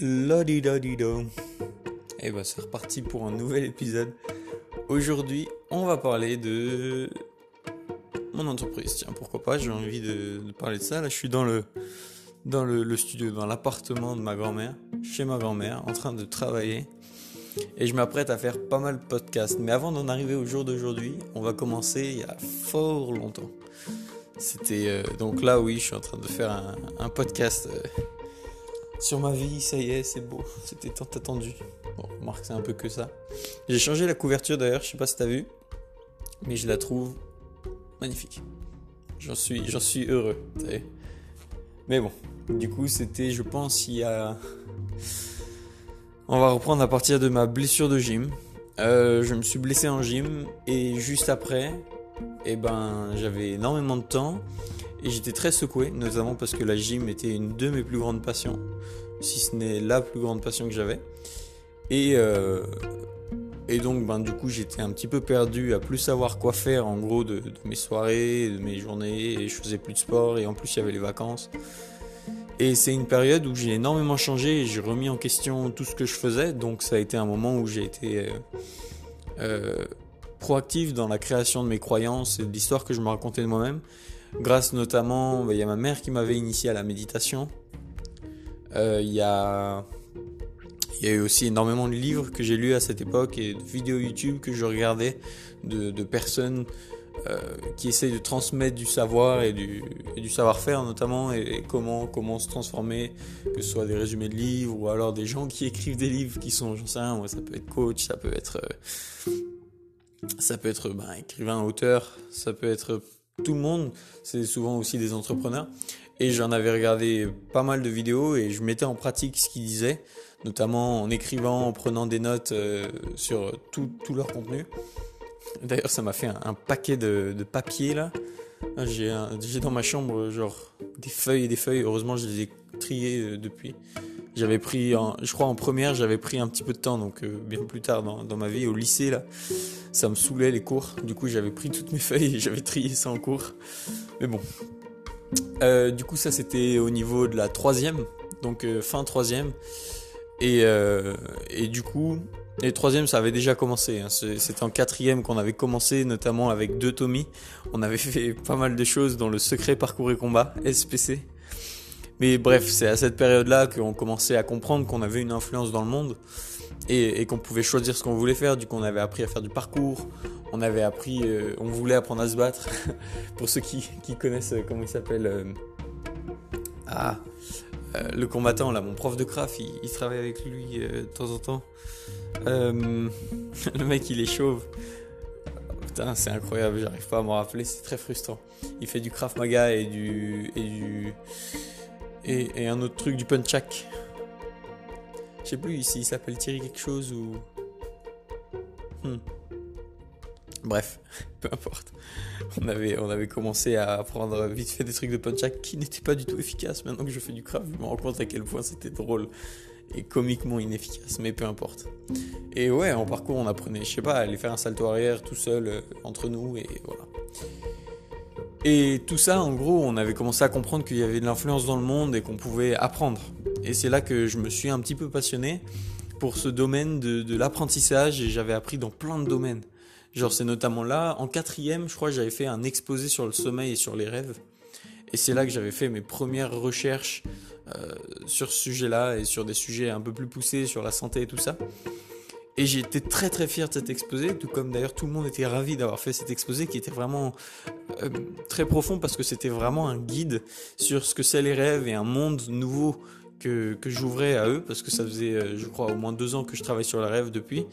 Lodido. Et bah c'est reparti pour un nouvel épisode. Aujourd'hui, on va parler de mon entreprise. Tiens, pourquoi pas, j'ai envie de, parler de ça. Là, je suis dans le, dans le, studio, dans l'appartement de ma grand-mère, chez ma grand-mère, en train de travailler. Et je m'apprête à faire pas mal de podcasts. Mais avant d'en arriver au jour d'aujourd'hui, on va commencer il y a fort longtemps. C'était euh, donc là, oui, je suis en train de faire un, podcast. Euh, sur ma vie, ça y est, c'est beau. C'était tant attendu. Bon, remarque, c'est un peu que ça. J'ai changé la couverture d'ailleurs, je sais pas si t'as vu. Mais je la trouve magnifique. J'en suis, j'en suis heureux. Mais bon, du coup, c'était, je pense, il y a. On va reprendre à partir de ma blessure de gym. Euh, je me suis blessé en gym et juste après, eh ben, j'avais énormément de temps et j'étais très secoué, notamment parce que la gym était une de mes plus grandes passions, si ce n'est la plus grande passion que j'avais. Et, euh, et donc, ben, du coup, j'étais un petit peu perdu à plus savoir quoi faire en gros de, mes soirées, de mes journées, et je faisais plus de sport, et en plus, il y avait les vacances. Et c'est une période où j'ai énormément changé j'ai remis en question tout ce que je faisais, donc ça a été un moment où j'ai été euh, euh, proactif dans la création de mes croyances et de l'histoire que je me racontais de moi-même. Grâce notamment, bah, il y a ma mère qui m'avait initié à la méditation. Euh, il y a y a eu aussi énormément de livres que j'ai lus à cette époque et de vidéos YouTube que je regardais de, personnes euh, qui essayent de transmettre du savoir et du, du savoir-faire notamment et, comment, comment se transformer, que ce soit des résumés de livres ou alors des gens qui écrivent des livres qui sont, j'en sais rien, ça peut être coach, ça peut être, euh, ça peut être ben, écrivain, auteur, ça peut être tout le monde, c'est souvent aussi des entrepreneurs. Et j'en avais regardé pas mal de vidéos et je mettais en pratique ce qu'ils disaient, notamment en écrivant, en prenant des notes euh, sur tout, tout, leur contenu. D'ailleurs, ça m'a fait un, paquet de, de, là. J'ai dans ma chambre genre des feuilles et des feuilles. Heureusement, je les ai triées euh, depuis. J'avais pris, je crois en première, j'avais pris un petit peu de temps, donc euh, bien plus tard dans, dans, ma vie, au lycée, là, ça me saoulait les cours. Du coup, j'avais pris toutes mes feuilles et j'avais trié ça en cours. Mais bon. Euh, du coup, ça, c'était au niveau de la troisième, donc fin troisième. Et, et du coup, les troisième, ça avait déjà commencé. Hein. C'était en quatrième qu'on avait commencé, notamment avec deux Tommy. On avait fait pas mal de choses dans le secret parcours et combat, SPC. Mais bref, c'est à cette période-là qu'on commençait à comprendre qu'on avait une influence dans le monde et, qu'on pouvait choisir ce qu'on voulait faire. Du coup, on avait appris à faire du parcours, on avait appris, euh, on voulait apprendre à se battre. Pour ceux qui, connaissent, euh, comment il s'appelle euh, Ah, le combattant là, mon prof de craft, il, travaille avec lui de temps en temps. le mec, il est chauve. Putain, c'est incroyable, j'arrive pas à m'en rappeler, c'est très frustrant. Il fait du craft maga et du et du et, un autre truc du punchak. Je sais plus s'il s'appelle Thierry quelque chose ou. Hmm. Bref, peu importe. On avait, on avait commencé à apprendre vite fait des trucs de punchak qui n'étaient pas du tout efficaces. Maintenant que je fais du craft, je me rends compte à quel point c'était drôle et comiquement inefficace, mais peu importe. Et ouais, en parcours, on apprenait, je sais pas, à aller faire un salto arrière tout seul euh, entre nous et voilà. Et tout ça, en gros, on avait commencé à comprendre qu'il y avait de l'influence dans le monde et qu'on pouvait apprendre. Et c'est là que je me suis un petit peu passionné pour ce domaine de, l'apprentissage et j'avais appris dans plein de domaines. Genre c'est notamment là, en quatrième, je crois, j'avais fait un exposé sur le sommeil et sur les rêves. Et c'est là que j'avais fait mes premières recherches euh, sur ce sujet-là et sur des sujets un peu plus poussés, sur la santé et tout ça. Et j'ai été très très fier de cet exposé, tout comme d'ailleurs tout le monde était ravi d'avoir fait cet exposé qui était vraiment euh, très profond parce que c'était vraiment un guide sur ce que c'est les rêves et un monde nouveau que, que j'ouvrais à eux parce que ça faisait euh, je crois au moins deux ans que je travaille sur les rêves depuis.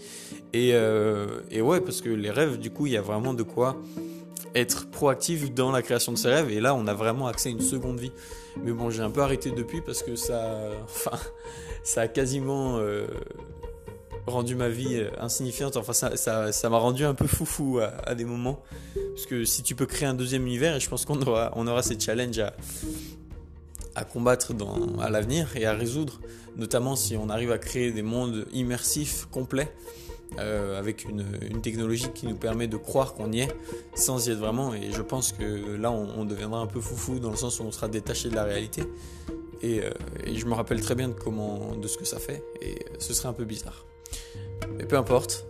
Et, euh, et ouais parce que les rêves du coup il y a vraiment de quoi être proactif dans la création de ses rêves et là on a vraiment accès à une seconde vie. Mais bon j'ai un peu arrêté depuis parce que ça, enfin ça a quasiment rendu ma vie euh, insignifiante. Enfin, ça, ça, ça m'a rendu un peu foufou à, à, des moments. Parce que si tu peux créer un deuxième univers, et je pense qu'on aura, on aura ces challenges à, à combattre dans, à l'avenir et à résoudre, notamment si on arrive à créer des mondes immersifs, complets, euh, avec une, technologie qui nous permet de croire qu'on y est sans y être vraiment. Et je pense que là, on, deviendra un peu foufou dans le sens où on sera détaché de la réalité. Et, et, je me rappelle très bien de comment, de ce que ça fait. Et ce serait un peu bizarre. Mais peu importe.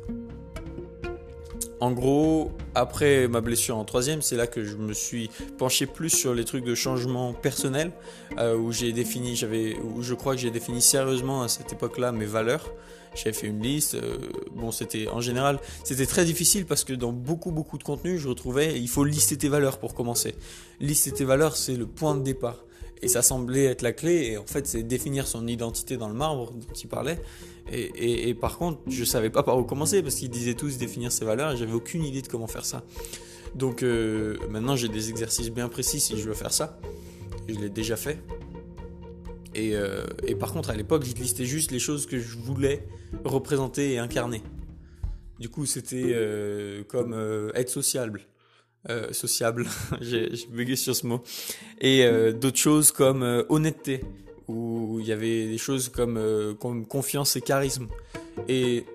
En gros, après ma blessure en troisième, c'est là que je me suis penché plus sur les trucs de changement personnel, euh, où j'ai défini, j'avais, où je crois que j'ai défini sérieusement à cette époque-là mes valeurs. J'avais fait une liste. Euh, bon, c'était en général, c'était très difficile parce que dans beaucoup beaucoup de contenu, je retrouvais, il faut lister tes valeurs pour commencer. Lister tes valeurs, c'est le point de départ. Et ça semblait être la clé. Et en fait, c'est définir son identité dans le marbre dont il parlait. Et, par contre, je savais pas par où commencer parce qu'ils disaient tous définir ses valeurs et j'avais aucune idée de comment faire ça. Donc euh, maintenant, j'ai des exercices bien précis si je veux faire ça. Je l'ai déjà fait. Et, euh, et, par contre, à l'époque, je listais juste les choses que je voulais représenter et incarner. Du coup, c'était euh, comme être sociable. sociable, j'ai bugué sur ce mot. Et d'autres choses comme honnêteté où il y avait des choses euh, comme, confiance et charisme. Et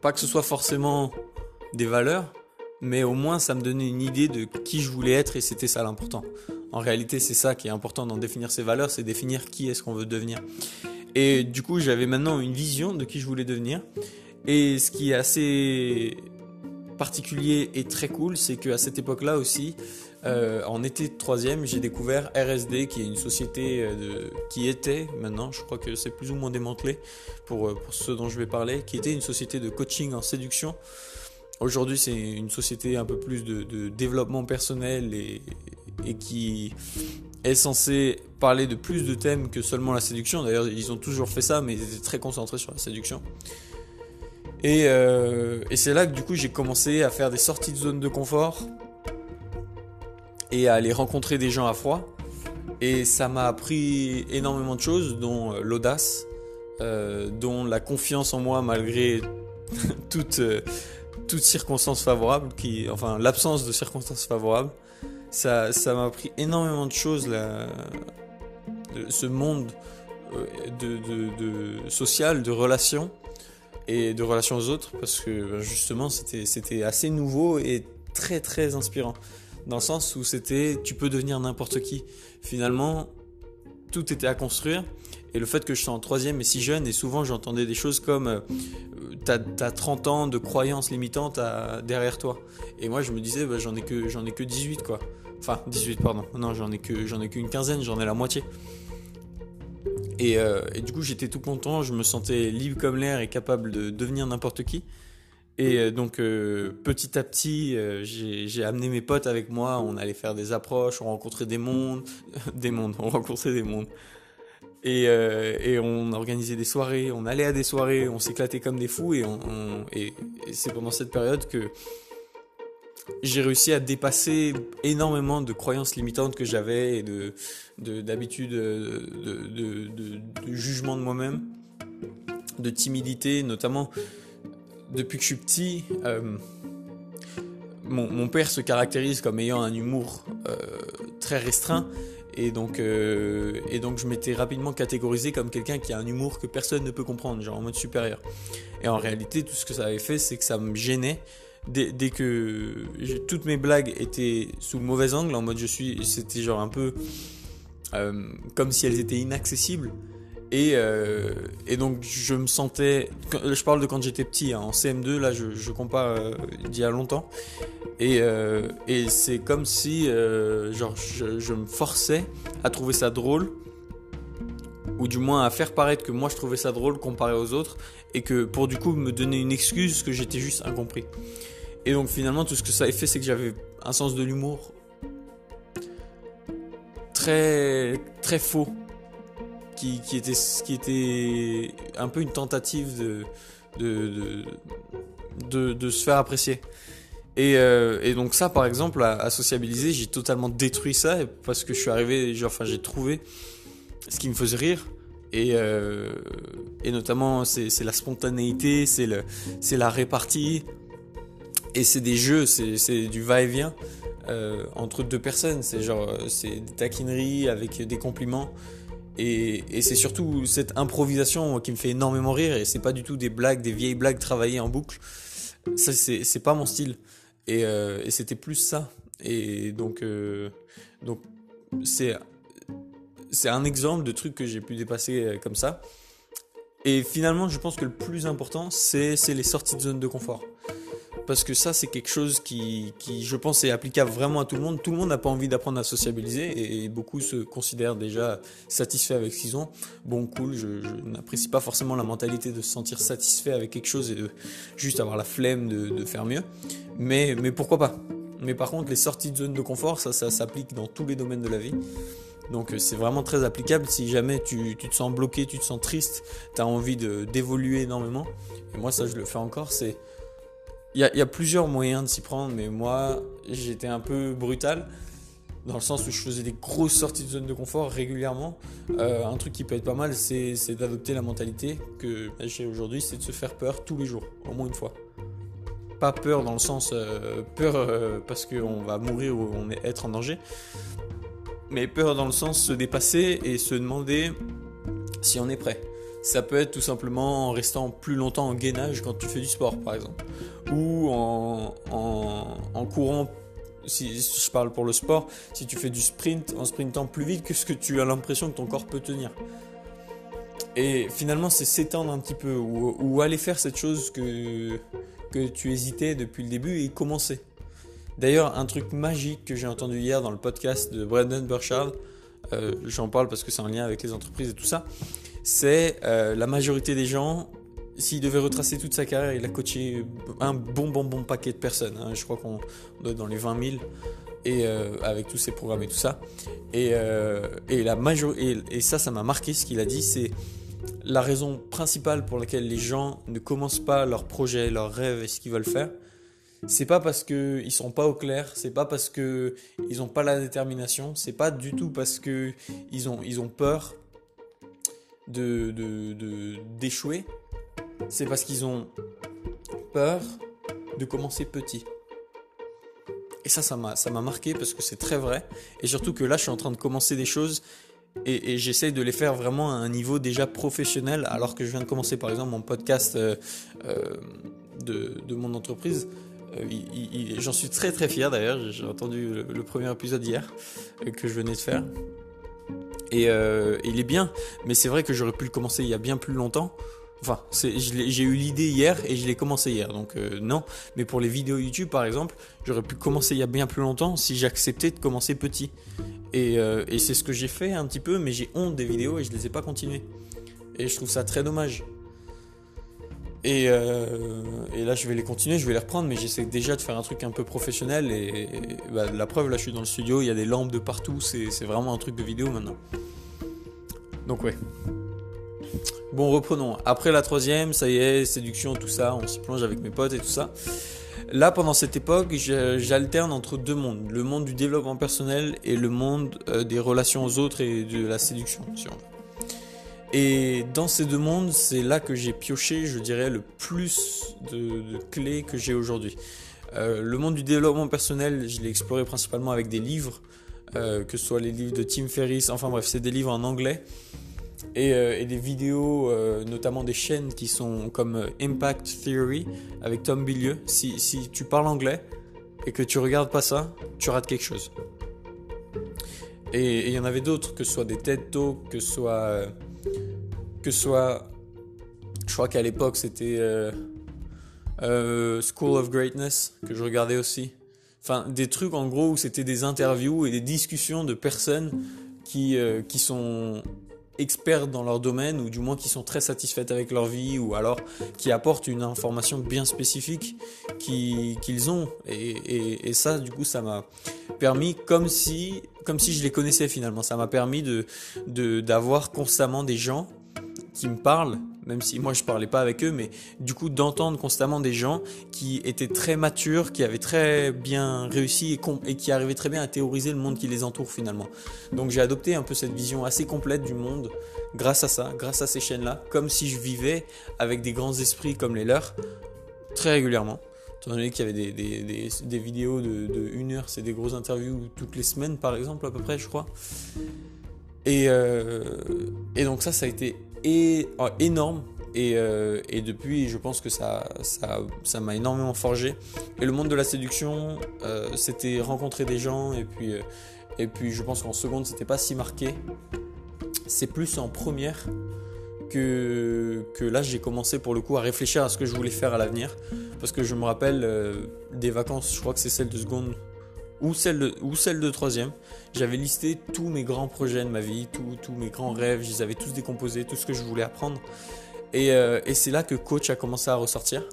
pas que ce soit forcément des valeurs, mais au moins ça me donnait une idée de qui je voulais être et c'était ça l'important. En réalité, c'est ça qui est important dans définir ses valeurs, c'est définir qui est-ce qu'on veut devenir. Et du coup, j'avais maintenant une vision de qui je voulais devenir. Et ce qui est assez particulier et très cool, c'est qu'à cette époque-là aussi, euh, en été troisième, j'ai découvert RSD, qui est une société euh, qui était maintenant, je crois que c'est plus ou moins démantelé pour, euh, pour ce dont je vais parler, qui était une société de coaching en séduction. Aujourd'hui, c'est une société un peu plus de, développement personnel et, qui est censée parler de plus de thèmes que seulement la séduction. D'ailleurs, ils ont toujours fait ça, mais ils étaient très concentrés sur la séduction. Et c'est là que du coup, j'ai commencé à faire des sorties de zone de confort et à aller rencontrer des gens à froid. Et ça m'a appris énormément de choses, dont euh, l'audace, euh, dont la confiance en moi malgré toute, euh, toute circonstance favorable, qui, enfin l'absence de circonstances favorables. Ça, m'a appris énormément de choses, là, ce monde de, de, de, social, de relations et de relations aux autres, parce que ben, justement c'était assez nouveau et très très inspirant dans le sens où c'était tu peux devenir n'importe qui. Finalement, tout était à construire. Et le fait que je sois en troisième et si jeune, et souvent j'entendais des choses comme euh, t'as as 30 ans de croyances limitantes derrière toi. Et moi je me disais, bah, j'en ai, que, ai que 18 quoi. Enfin, 18, pardon. Non, j'en ai qu'une quinzaine, j'en ai la moitié. Euh, et du coup, j'étais tout content, je me sentais libre comme l'air et capable de devenir n'importe qui. Et euh, donc euh, petit à petit, euh, j'ai amené mes potes avec moi. On allait faire des approches, on rencontrait des mondes, des mondes, on rencontrait des mondes. Et, et on organisait des soirées, on allait à des soirées, on s'éclatait comme des fous. Et, c'est pendant cette période que j'ai réussi à dépasser énormément de croyances limitantes que j'avais et de d'habitude de, de, de, de, jugement de moi-même, de timidité, notamment depuis que je suis petit, euh, mon, père se caractérise comme ayant un humour euh, très restreint. Et donc, euh, et donc je m'étais rapidement catégorisé comme quelqu'un qui a un humour que personne ne peut comprendre, genre en mode supérieur. Et en réalité, tout ce que ça avait fait, c'est que ça me gênait dès, dès, que toutes mes blagues étaient sous le mauvais angle, en mode je suis, c'était genre un peu comme si elles étaient inaccessibles. Et, euh, et, donc je me sentais, je parle de quand j'étais petit, hein, en CM2, là je, je compare euh, d'il y a longtemps, et, euh, et c'est comme si genre, je, je, me forçais à trouver ça drôle, ou du moins à faire paraître que moi je trouvais ça drôle comparé aux autres, et que pour du coup me donner une excuse que j'étais juste incompris. Et donc finalement tout ce que ça a fait c'est que j'avais un sens de l'humour très très faux qui, était, qui était un peu une tentative de, de, de, de, se faire apprécier. Et, euh, et, donc ça, par exemple, à, sociabiliser, j'ai totalement détruit ça parce que je suis arrivé, genre, enfin, j'ai trouvé ce qui me faisait rire. Et, euh, et notamment, c'est la spontanéité, c'est la répartie. Et c'est des jeux, c'est du va-et-vient euh, entre deux personnes. C'est genre, c'est des taquineries avec des compliments. Et, c'est surtout cette improvisation qui me fait énormément rire. Et c'est pas du tout des blagues, des vieilles blagues travaillées en boucle. Ça, c'est pas mon style. Et, euh, et c'était plus ça. Et donc, euh, donc c'est c'est un exemple de truc que j'ai pu dépasser euh, comme ça. Et finalement, je pense que le plus important, c'est les sorties de zone de confort. Parce que ça, c'est quelque chose qui, je pense, est applicable vraiment à tout le monde. Tout le monde n'a pas envie d'apprendre à sociabiliser et, beaucoup se considèrent déjà satisfaits avec ce qu'ils ont. Bon, cool, je, n'apprécie pas forcément la mentalité de se sentir satisfait avec quelque chose et de juste avoir la flemme de, faire mieux. Mais, mais pourquoi pas? Mais par contre, les sorties de zone de confort, ça, ça s'applique dans tous les domaines de la vie. Donc euh, c'est vraiment très applicable si jamais tu, te sens bloqué, tu te sens triste, tu as envie d'évoluer énormément. Et moi ça je le fais encore, c'est... Il y a, plusieurs moyens de s'y prendre, mais moi j'étais un peu brutal dans le sens où je faisais des grosses sorties de zone de confort régulièrement. Euh, un truc qui peut être pas mal, c'est d'adopter la mentalité que j'ai aujourd'hui, c'est de se faire peur tous les jours, au moins une fois. Pas peur dans le sens euh, peur parce qu'on va mourir ou on est être en danger, mais peur dans le sens se dépasser et se demander si on est prêt. Ça peut être tout simplement en restant plus longtemps en gainage quand tu fais du sport par exemple. Ou en, en, courant, si, je parle pour le sport, si tu fais du sprint en sprintant plus vite que ce que tu as l'impression que ton corps peut tenir. Et finalement c'est s'étendre un petit peu ou, aller faire cette chose que, que tu hésitais depuis le début et commencer. D'ailleurs, un truc magique que j'ai entendu hier dans le podcast de Brandon Burchard, euh, j'en parle parce que c'est en lien avec les entreprises et tout ça, c'est euh, la majorité des gens, s'il devait retracer toute sa carrière, il a coaché un bon, bon, bon paquet de personnes. Hein. je crois qu'on doit être dans les 20 000 et euh, avec tous ses programmes et tout ça. Et, et la majorité, et, ça, ça m'a marqué ce qu'il a dit, c'est la raison principale pour laquelle les gens ne commencent pas leurs projets, leurs rêves et ce qu'ils veulent faire c'est pas parce qu'ils sont pas au clair, c'est pas parce qu'ils n'ont pas la détermination, c'est pas du tout parce qu'ils ont, ils ont peur de, d'échouer, c'est parce qu'ils ont peur de commencer petit. Et ça, ça m'a, marqué parce que c'est très vrai. Et surtout que là, je suis en train de commencer des choses et, et j'essaye de les faire vraiment à un niveau déjà professionnel, alors que je viens de commencer par exemple mon podcast euh, euh, de, de, mon entreprise. Euh, j'en suis très très fier d'ailleurs, j'ai entendu le, premier épisode hier que je venais de faire. Et euh, il est bien, mais c'est vrai que j'aurais pu le commencer il y a bien plus longtemps. Enfin, j'ai eu l'idée hier et je l'ai commencé hier, donc non. Mais pour les vidéos YouTube, par exemple, j'aurais pu commencer il y a bien plus longtemps si j'acceptais de commencer petit. Et, et c'est ce que j'ai fait un petit peu, mais j'ai honte des vidéos et je les ai pas continuées. Et je trouve ça très dommage. Euh, et, là, je vais les continuer, je vais les reprendre, mais j'essaie déjà de faire un truc un peu professionnel. Et, bah, la preuve, là, je suis dans le studio, il y a des lampes de partout, c'est vraiment un truc de vidéo maintenant. Donc, ouais. Bon, reprenons. Après la troisième, ça y est, séduction, tout ça, on s'y plonge avec mes potes et tout ça. Là, pendant cette époque, j'alterne entre deux mondes. Le monde du développement personnel et le monde euh, des relations aux autres et de la séduction, si. Et dans ces deux mondes, c'est là que j'ai pioché, je dirais, le plus de, clés que j'ai aujourd'hui. Euh, le monde du développement personnel, je l'ai exploré principalement avec des livres, euh, que ce soit les livres de Tim Ferriss, enfin bref, c'est des livres en anglais, et, euh, des vidéos, notamment des chaînes qui sont comme Impact Theory avec Tom Billieux. Si, tu parles anglais et que tu regardes pas ça, tu rates quelque chose. Et il y en avait d'autres, que ce soit des TED Talks, que ce soit que soit, je crois qu'à l'époque c'était euh, euh, School of Greatness que je regardais aussi. Enfin, des trucs en gros où c'était des interviews et des discussions de personnes qui, euh, qui sont experts dans leur domaine ou du moins qui sont très satisfaites avec leur vie ou alors qui apportent une information bien spécifique qu'ils ont et, et, ça du coup ça m'a permis comme si comme si je les connaissais finalement ça m'a permis de d'avoir constamment des gens qui me parlent, même si moi je parlais pas avec eux, mais du coup d'entendre constamment des gens qui étaient très matures, qui avaient très bien réussi et, qui arrivaient très bien à théoriser le monde qui les entoure finalement. Donc j'ai adopté un peu cette vision assez complète du monde grâce à ça, grâce à ces chaînes-là, comme si je vivais avec des grands esprits comme les leurs, très régulièrement. Étant donné qu'il y avait des, vidéos de, une heure, c'est des grosses interviews toutes les semaines par exemple à peu près je crois. Et, euh, donc ça, ça a été Oh, énorme. Euh, et, depuis, je pense que ça, m'a énormément forgé. Et le monde de la séduction, euh, c'était rencontrer des gens. Euh, et puis je pense qu'en seconde, c'était pas si marqué. c'est plus en première que, là j'ai commencé pour le coup à réfléchir à ce que je voulais faire à l'avenir. Parce que je me rappelle euh, des vacances, je crois que c'est celle de seconde ou celle de, ou de troisième. J'avais listé tous mes grands projets de ma vie, tous mes grands rêves, je les avais tous décomposés, tout ce que je voulais apprendre. Et, euh, et c'est là que coach a commencé à ressortir.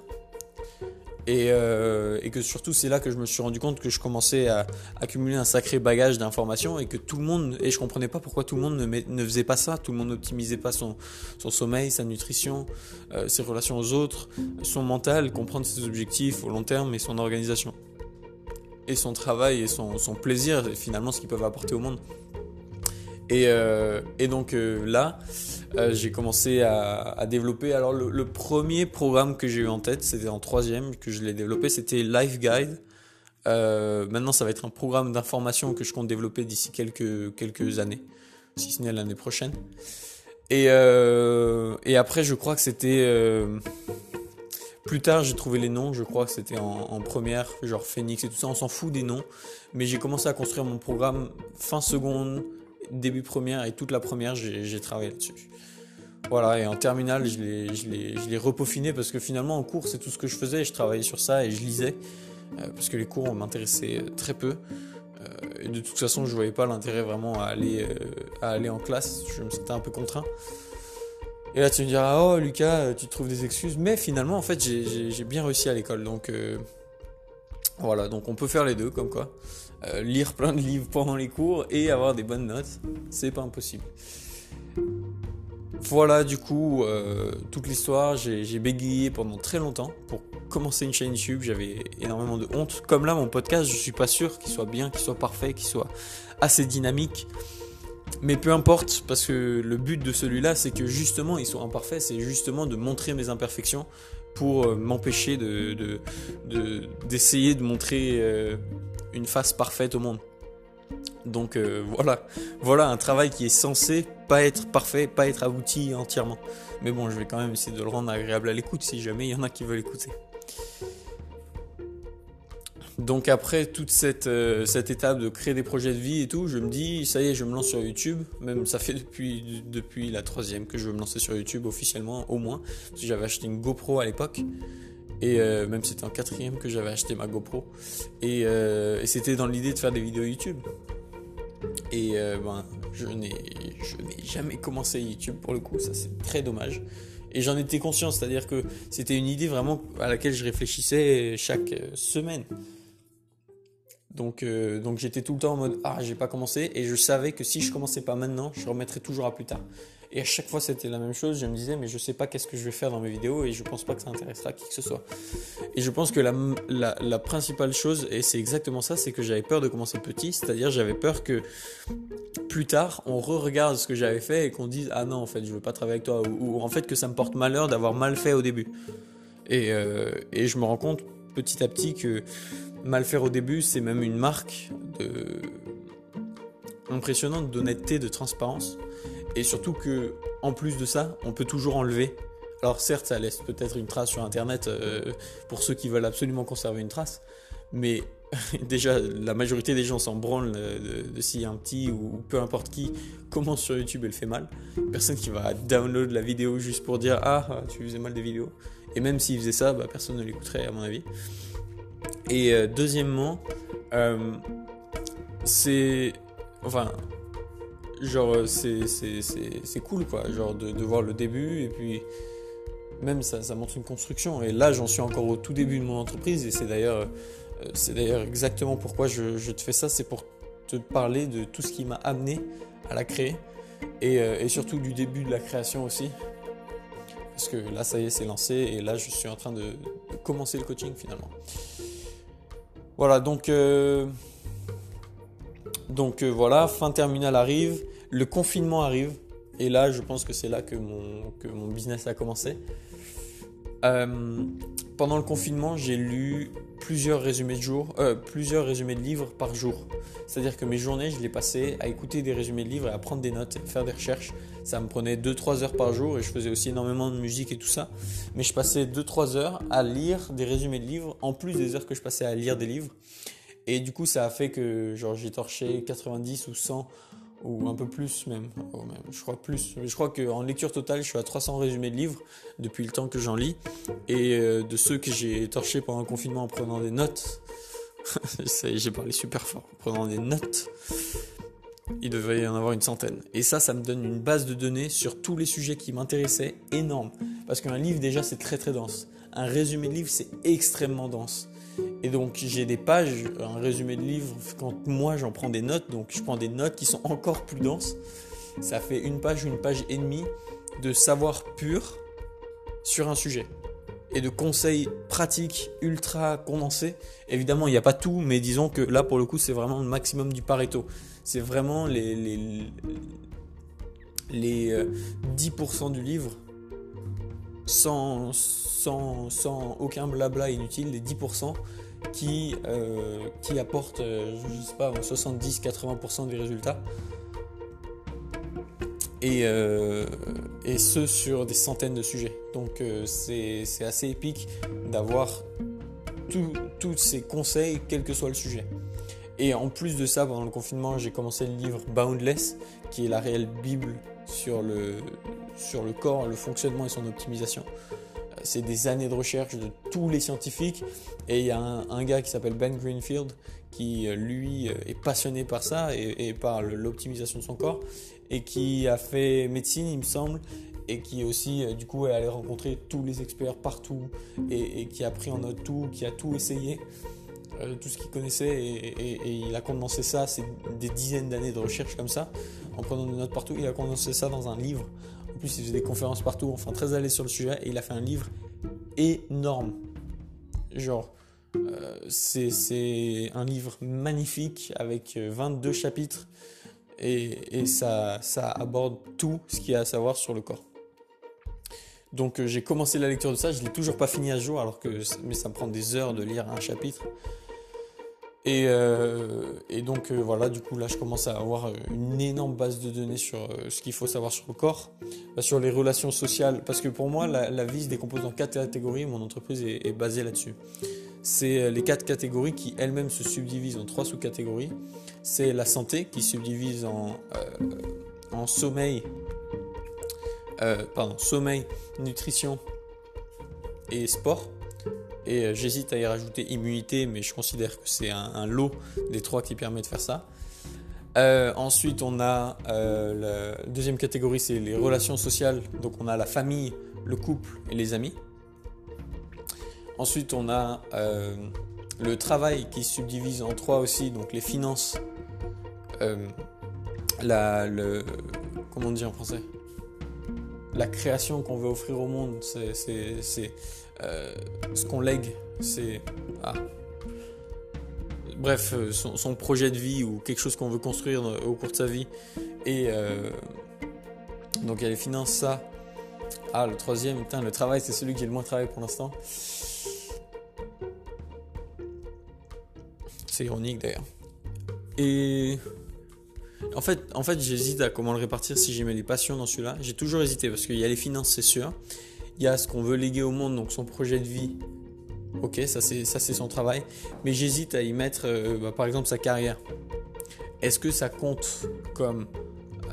Euh, et, que surtout c'est là que je me suis rendu compte que je commençais à accumuler un sacré bagage d'informations et que tout le monde, et je comprenais pas pourquoi tout le monde ne, faisait pas ça, tout le monde n'optimisait pas son, sommeil, sa nutrition, euh, ses relations aux autres, son mental, comprendre ses objectifs au long terme et son organisation. Et son travail et son, son plaisir, finalement ce qu'ils peuvent apporter au monde. Et, euh, et donc là, euh, j'ai commencé à, développer. Alors le, premier programme que j'ai eu en tête, c'était en troisième que je l'ai développé, c'était Life Guide. Euh, maintenant, ça va être un programme d'information que je compte développer d'ici quelques, années, si ce n'est l'année prochaine. Et, euh, et après, je crois que c'était... plus tard, j'ai trouvé les noms, je crois que c'était en, en, première, genre Phoenix et tout ça, on s'en fout des noms. Mais j'ai commencé à construire mon programme fin seconde, début première et toute la première, j'ai travaillé là-dessus. Voilà, et en terminale, je l'ai repaufiné parce que finalement, en cours, c'est tout ce que je faisais. Je travaillais sur ça et je lisais euh, parce que les cours m'intéressaient très peu. Euh, et de toute façon, je voyais pas l'intérêt vraiment à aller, euh, à aller en classe. Je me sentais un peu contraint. Et là, tu me diras, oh Lucas, tu trouves des excuses. Mais finalement, en fait, j'ai bien réussi à l'école. Donc, voilà, donc on peut faire les deux, comme quoi. lire plein de livres pendant les cours et avoir des bonnes notes, c'est pas impossible. Voilà du coup euh, toute l'histoire. J'ai bégayé pendant très longtemps pour commencer une chaîne YouTube. J'avais énormément de honte. Comme là, mon podcast, je suis pas sûr qu'il soit bien, qu'il soit parfait, qu'il soit assez dynamique. Mais peu importe, parce que le but de celui-là, c'est que justement, il soit imparfait. C'est justement de montrer mes imperfections pour euh, m'empêcher de d'essayer de, montrer euh, une face parfaite au monde. Donc euh, voilà, voilà un travail qui est censé pas être parfait, pas être abouti entièrement. Mais bon, je vais quand même essayer de le rendre agréable à l'écoute si jamais il y en a qui veulent écouter. Donc après toute cette, euh, cette étape de créer des projets de vie et tout, je me dis, ça y est, je me lance sur YouTube. Même ça fait depuis, depuis la troisième que je veux me lancer sur YouTube officiellement, au moins. Parce que j'avais acheté une GoPro à l'époque. Et euh, même c'était en quatrième que j'avais acheté ma GoPro. Et, et c'était dans l'idée de faire des vidéos YouTube. Et euh, ben, je n'ai jamais commencé YouTube pour le coup, ça c'est très dommage. Et j'en étais conscient, c'est-à-dire que c'était une idée vraiment à laquelle je réfléchissais chaque euh, semaine. Donc, euh, donc j'étais tout le temps en mode ah j'ai pas commencé et je savais que si je commençais pas maintenant, je remettrais toujours à plus tard. Et à chaque fois, c'était la même chose. Je me disais, mais je sais pas qu'est-ce que je vais faire dans mes vidéos et je pense pas que ça intéressera qui que ce soit. Et je pense que la, la, principale chose, et c'est exactement ça, c'est que j'avais peur de commencer petit. C'est-à-dire, j'avais peur que plus tard, on re-regarde ce que j'avais fait et qu'on dise, ah non, en fait, je veux pas travailler avec toi. Ou, en fait, que ça me porte malheur d'avoir mal fait au début. Et, euh, et je me rends compte petit à petit que mal faire au début, c'est même une marque de impressionnante d'honnêteté, de transparence. Et surtout que, en plus de ça, on peut toujours enlever. Alors certes, ça laisse peut-être une trace sur Internet euh, pour ceux qui veulent absolument conserver une trace, mais déjà, la majorité des gens s'en branlent de, si un petit ou peu importe qui commence sur YouTube et le fait mal. Personne qui va download la vidéo juste pour dire Ah, tu faisais mal des vidéos. Et même s'il faisait ça, bah, personne ne l'écouterait, à mon avis. Et euh, deuxièmement, euh, c'est. Enfin, genre euh, c'est cool quoi genre de, voir le début et puis même ça, montre une construction. Et là j'en suis encore au tout début de mon entreprise et c'est d'ailleurs d'ailleurs exactement pourquoi je, te fais ça. C'est pour te parler de tout ce qui m'a amené à la créer et, surtout du début de la création aussi. Parce que là ça y est c'est lancé et là je suis en train de commencer le coaching finalement voilà donc donc euh, voilà, fin terminale arrive, le confinement arrive, et là je pense que c'est là que mon, que mon business a commencé. Euh, pendant le confinement, j'ai lu plusieurs résumés de jour, euh, plusieurs résumés de livres par jour. C'est-à-dire que mes journées, je les passais à écouter des résumés de livres et à prendre des notes faire des recherches. Ça me prenait 2-3 heures par jour et je faisais aussi énormément de musique et tout ça. Mais je passais 2-3 heures à lire des résumés de livres en plus des heures que je passais à lire des livres. Et du coup, ça a fait que j'ai torché 90 ou 100 ou un peu plus même, oh, même je crois plus. Je crois qu'en lecture totale, je suis à 300 résumés de livres depuis le temps que j'en lis. Et euh, de ceux que j'ai torchés pendant le confinement en prenant des notes, j'ai parlé super fort, en prenant des notes, il devrait y en avoir une centaine. Et ça, ça me donne une base de données sur tous les sujets qui m'intéressaient énorme. Parce qu'un livre, déjà, c'est très très dense. Un résumé de livre, c'est extrêmement dense. Et donc j'ai des pages, un résumé de livre, quand moi j'en prends des notes, donc je prends des notes qui sont encore plus denses. Ça fait une page, une page et demie de savoir pur sur un sujet. Et de conseils pratiques ultra condensés. Évidemment, il n'y a pas tout, mais disons que là pour le coup c'est vraiment le maximum du Pareto. C'est vraiment les, les, les 10% euh, du livre sans, sans, sans, aucun blabla inutile, les 10% qui, euh, qui apportent, euh, je sais pas, 70-80% des résultats. Et, euh, et ce sur des centaines de sujets. Donc c'est assez épique d'avoir tous ces conseils, quel que soit le sujet. Et en plus de ça, pendant le confinement, j'ai commencé le livre Boundless, qui est la réelle Bible sur le, sur le corps, le fonctionnement et son optimisation. C'est des années de recherche de tous les scientifiques et il y a un, gars qui s'appelle Ben Greenfield qui lui est passionné par ça et, par l'optimisation de son corps et qui a fait médecine il me semble et qui aussi du coup est allé rencontrer tous les experts partout et, qui a pris en note tout, qui a tout essayé euh, tout ce qu'il connaissait et, il a condensé ça, c'est des dizaines d'années de recherche comme ça, en prenant des notes partout, il a condensé ça dans un livre. En plus, il faisait des conférences partout, enfin très l'aise sur le sujet, et il a fait un livre énorme. Genre, euh, c'est un livre magnifique avec 22 chapitres et, et ça, ça aborde tout ce qu'il y a à savoir sur le corps. Donc euh, j'ai commencé la lecture de ça, je l'ai toujours pas fini à jour alors que mais ça me prend des heures de lire un chapitre. Euh, et, donc euh, voilà, du coup là je commence à avoir une énorme base de données sur euh, ce qu'il faut savoir sur le corps, sur les relations sociales, parce que pour moi la, vie se décompose en quatre catégories, mon entreprise est, basée là-dessus. C'est les quatre catégories qui elles-mêmes se subdivisent en trois sous-catégories. C'est la santé qui se subdivise en, en sommeil, pardon, sommeil, nutrition et sport. Et euh, j'hésite à y rajouter immunité, mais je considère que c'est un, lot des trois qui permet de faire ça. Euh, ensuite, on a euh, la deuxième catégorie, c'est les relations sociales. Donc, on a la famille, le couple et les amis. Ensuite, on a le travail qui se subdivise en trois aussi, donc les finances, la, comment on dit en français? La création qu'on veut offrir au monde, c'est euh, ce qu'on lègue, c'est. Ah. Bref, euh, son, projet de vie ou quelque chose qu'on veut construire au cours de sa vie. Et euh, donc il y a les finances, ça. Ah, le troisième, putain, le travail, c'est celui qui est le moins travaillé pour l'instant. C'est ironique d'ailleurs. Et en fait, en fait j'hésite à comment le répartir si j'aimais les passions dans celui-là. J'ai toujours hésité parce qu'il y a les finances, c'est sûr. Il y a ce qu'on veut léguer au monde, donc son projet de vie. Ok, ça c'est son travail. Mais j'hésite à y mettre, euh, bah, par exemple, sa carrière. Est-ce que ça compte comme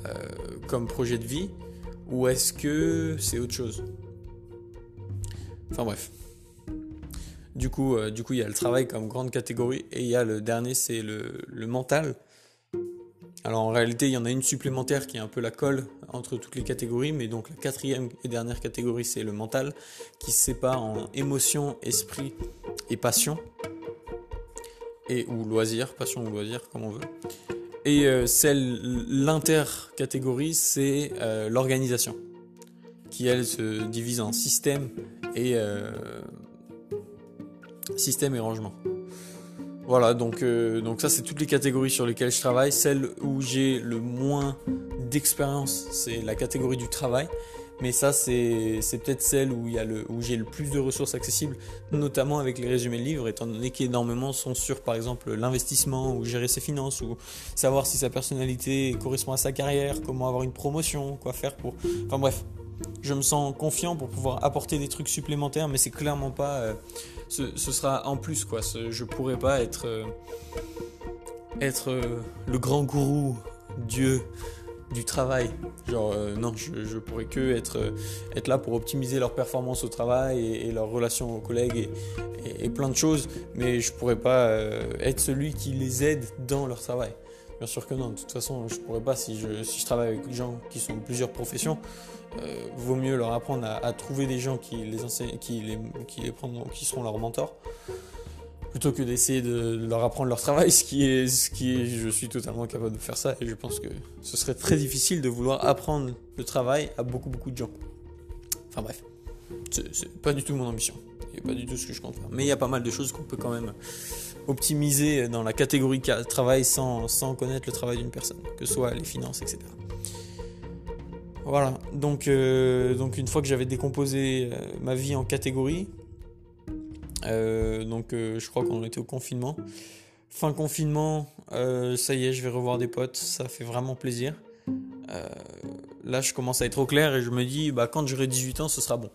euh, comme projet de vie ou est-ce que c'est autre chose? Enfin bref. Du coup, euh, du coup, il y a le travail comme grande catégorie et il y a le dernier, c'est le, le mental. Alors en réalité, il y en a une supplémentaire qui est un peu la colle entre toutes les catégories, mais donc la quatrième et dernière catégorie, c'est le mental, qui se sépare en émotion, esprit et passion, et ou loisir, passion ou loisir, comme on veut. Et euh, celle, l'inter-catégorie, c'est euh, l'organisation, qui elle se divise en système et euh, système et rangement. Voilà, donc, euh, donc ça c'est toutes les catégories sur lesquelles je travaille. Celle où j'ai le moins d'expérience, c'est la catégorie du travail. Mais ça c'est peut-être celle où, où j'ai le plus de ressources accessibles, notamment avec les résumés de livres, étant donné qu'énormément sont sur par exemple l'investissement ou gérer ses finances ou savoir si sa personnalité correspond à sa carrière, comment avoir une promotion, quoi faire pour... Enfin bref, je me sens confiant pour pouvoir apporter des trucs supplémentaires, mais c'est clairement pas... Euh, ce, sera en plus quoi. je pourrais pas être euh, être euh, le grand gourou dieu du travail. Genre, non, je, je, pourrais que être, être là pour optimiser leur performance au travail et, leur relation aux collègues et, plein de choses, mais je pourrais pas être celui qui les aide dans leur travail. Bien sûr que non, de toute façon, je pourrais pas si je, si je travaille avec des gens qui sont de plusieurs professions. Vaut mieux leur apprendre à, trouver des gens qui les qui les, qui les prendront, qui seront leurs mentors plutôt que d'essayer de leur apprendre leur travail, ce qui est, ce qui est, je suis totalement capable de faire ça et je pense que ce serait très difficile de vouloir apprendre le travail à beaucoup beaucoup de gens. Enfin bref, c'est pas du tout mon ambition et pas du tout ce que je compte faire. Mais il y a pas mal de choses qu'on peut quand même optimiser dans la catégorie travail sans, sans connaître le travail d'une personne, que ce soit les finances, etc. Voilà, donc, euh, donc une fois que j'avais décomposé euh, ma vie en catégories, euh, donc je crois qu'on était au confinement. Fin confinement, ça y est, je vais revoir des potes, ça fait vraiment plaisir. là, je commence à être au clair et je me dis, bah, quand j'aurai 18 ans, ce sera bon.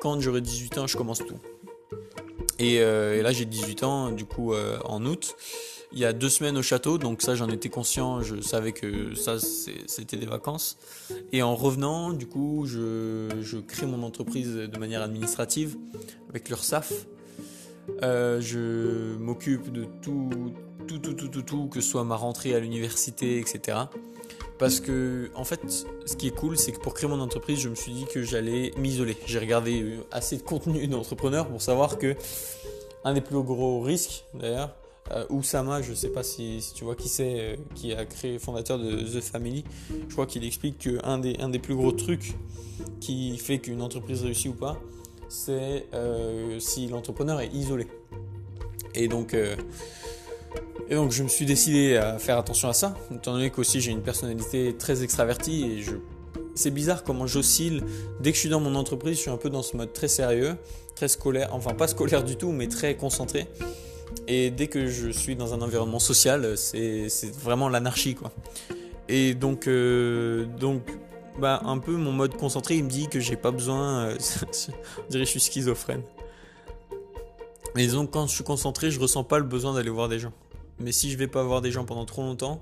Quand j'aurai 18 ans, je commence tout. Et, et là, j'ai 18 ans, du coup, en août il y a deux semaines au château, donc ça j'en étais conscient, je savais que ça c'était des vacances. Et en revenant, du coup, je, crée mon entreprise de manière administrative avec l'URSAF. Euh, je m'occupe de tout, tout, tout, tout, tout, tout, que ce soit ma rentrée à l'université, etc. Parce que, en fait, ce qui est cool, c'est que pour créer mon entreprise, je me suis dit que j'allais m'isoler. J'ai regardé assez de contenu d'entrepreneurs pour savoir que un des plus gros risques, d'ailleurs, euh, Oussama, je ne sais pas si, tu vois qui c'est, euh, qui a créé, fondateur de The Family, je crois qu'il explique qu'un des, un des plus gros trucs qui fait qu'une entreprise réussit ou pas, c'est euh, si l'entrepreneur est isolé. Et donc, et donc je me suis décidé à faire attention à ça, étant donné qu'aussi j'ai une personnalité très extravertie et je c'est bizarre comment j'oscille. Dès que je suis dans mon entreprise, je suis un peu dans ce mode très sérieux, très scolaire, enfin pas scolaire du tout, mais très concentré. Et dès que je suis dans un environnement social, c'est vraiment l'anarchie, quoi. Et donc, euh, donc bah, un peu mon mode concentré, il me dit que j'ai pas besoin. Euh, on dirait que je suis schizophrène. Mais disons quand je suis concentré, je ressens pas le besoin d'aller voir des gens. Mais si je vais pas voir des gens pendant trop longtemps,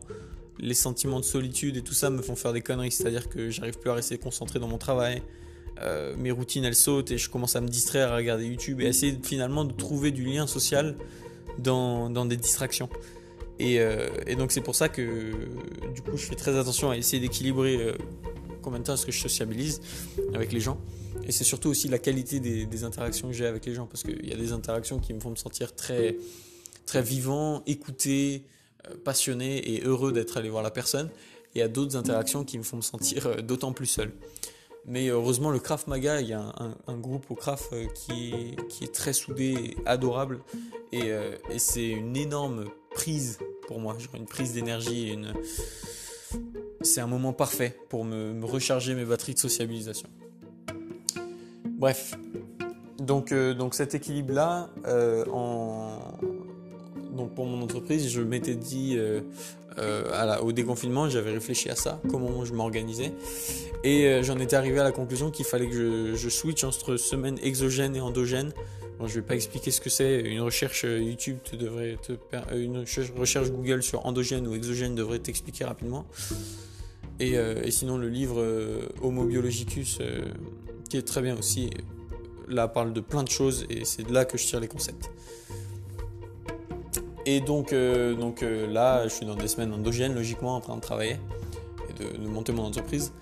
les sentiments de solitude et tout ça me font faire des conneries. C'est-à-dire que j'arrive plus à rester concentré dans mon travail. Euh, mes routines elles sautent et je commence à me distraire à regarder YouTube et à essayer finalement de trouver du lien social dans, des distractions. Euh, et, donc c'est pour ça que du coup je fais très attention à essayer d'équilibrer euh, combien de temps est-ce que je sociabilise avec les gens. Et c'est surtout aussi la qualité des, interactions que j'ai avec les gens parce qu'il y a des interactions qui me font me sentir très, très vivant, écouté, euh, passionné et heureux d'être allé voir la personne. Il y a d'autres interactions qui me font me sentir d'autant plus seul. Mais heureusement, le Krav Maga, il y a un, groupe au Krav euh, qui est, très soudé, adorable. Euh, et, c'est une énorme prise pour moi, genre une prise d'énergie. C'est un moment parfait pour me, recharger mes batteries de sociabilisation. Bref, donc, euh, donc cet équilibre-là, en... donc pour mon entreprise, je m'étais dit euh, au déconfinement, j'avais réfléchi à ça, comment je m'organisais. Et euh, j'en étais arrivé à la conclusion qu'il fallait que je, switch entre semaine exogène et endogène. Je vais pas expliquer ce que c'est. Une recherche euh, YouTube te devrait une recherche Google sur endogène ou exogène devrait t'expliquer rapidement. Et, sinon le livre Homo biologicus qui est très bien aussi là parle de plein de choses et c'est de là que je tire les concepts. Et donc, euh, donc euh, là, je suis dans des semaines endogènes, logiquement, en train de travailler et de, monter mon entreprise.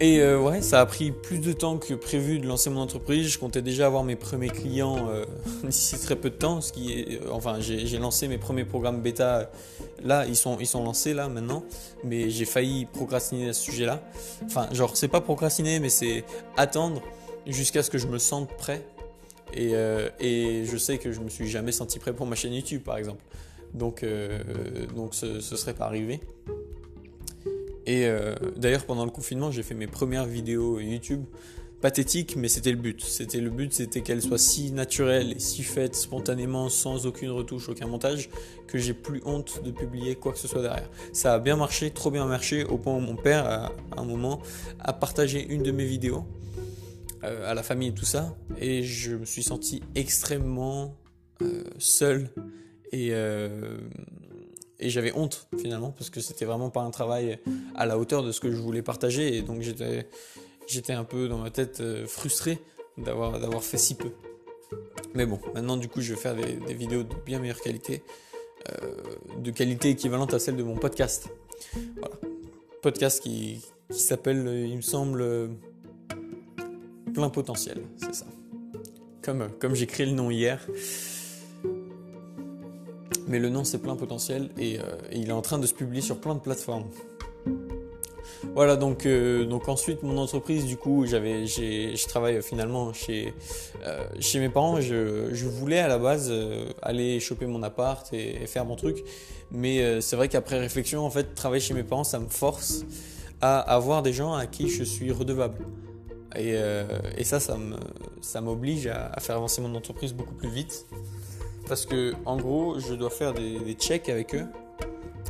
Et euh, ouais, ça a pris plus de temps que prévu de lancer mon entreprise. Je comptais déjà avoir mes premiers clients d'ici très peu de temps. Ce qui est, enfin, j'ai lancé mes premiers programmes bêta. Là, ils sont, ils sont lancés là maintenant. Mais j'ai failli procrastiner à ce sujet-là. Enfin, genre, c'est pas procrastiner, mais c'est attendre jusqu'à ce que je me sente prêt euh, et, je sais que je me suis jamais senti prêt pour ma chaîne YouTube, par exemple. Donc, euh, donc ce, ne serait pas arrivé. Et euh, d'ailleurs, pendant le confinement, j'ai fait mes premières vidéos YouTube pathétiques, mais c'était le but. C'était le but, c'était qu'elles soient si naturelles et si faites spontanément, sans aucune retouche, aucun montage, que j'ai plus honte de publier quoi que ce soit derrière. Ça a bien marché, trop bien marché, au point où mon père, à un moment, a partagé une de mes vidéos euh, à la famille et tout ça. Et je me suis senti extrêmement euh, seul et, euh, et j'avais honte finalement parce que c'était vraiment pas un travail à la hauteur de ce que je voulais partager et donc j'étais un peu dans ma tête euh, frustré d'avoir fait si peu. Mais bon, maintenant du coup je vais faire des, vidéos de bien meilleure qualité, de qualité équivalente à celle de mon podcast. Voilà, podcast qui, qui s'appelle, il me semble, plein potentiel, c'est ça. Comme comme j'ai créé le nom hier mais le nom c'est plein potentiel et, euh, et, il est en train de se publier sur plein de plateformes. Voilà donc euh, donc ensuite mon entreprise du coup j'avais je travaille finalement chez euh, chez mes parents je, je, voulais à la base aller choper mon appart et, faire mon truc mais c'est vrai qu'après réflexion en fait travailler chez mes parents ça me force à avoir des gens à qui je suis redevable et, et ça ça m'oblige à, faire avancer mon entreprise beaucoup plus vite parce que en gros, je dois faire des, checks avec eux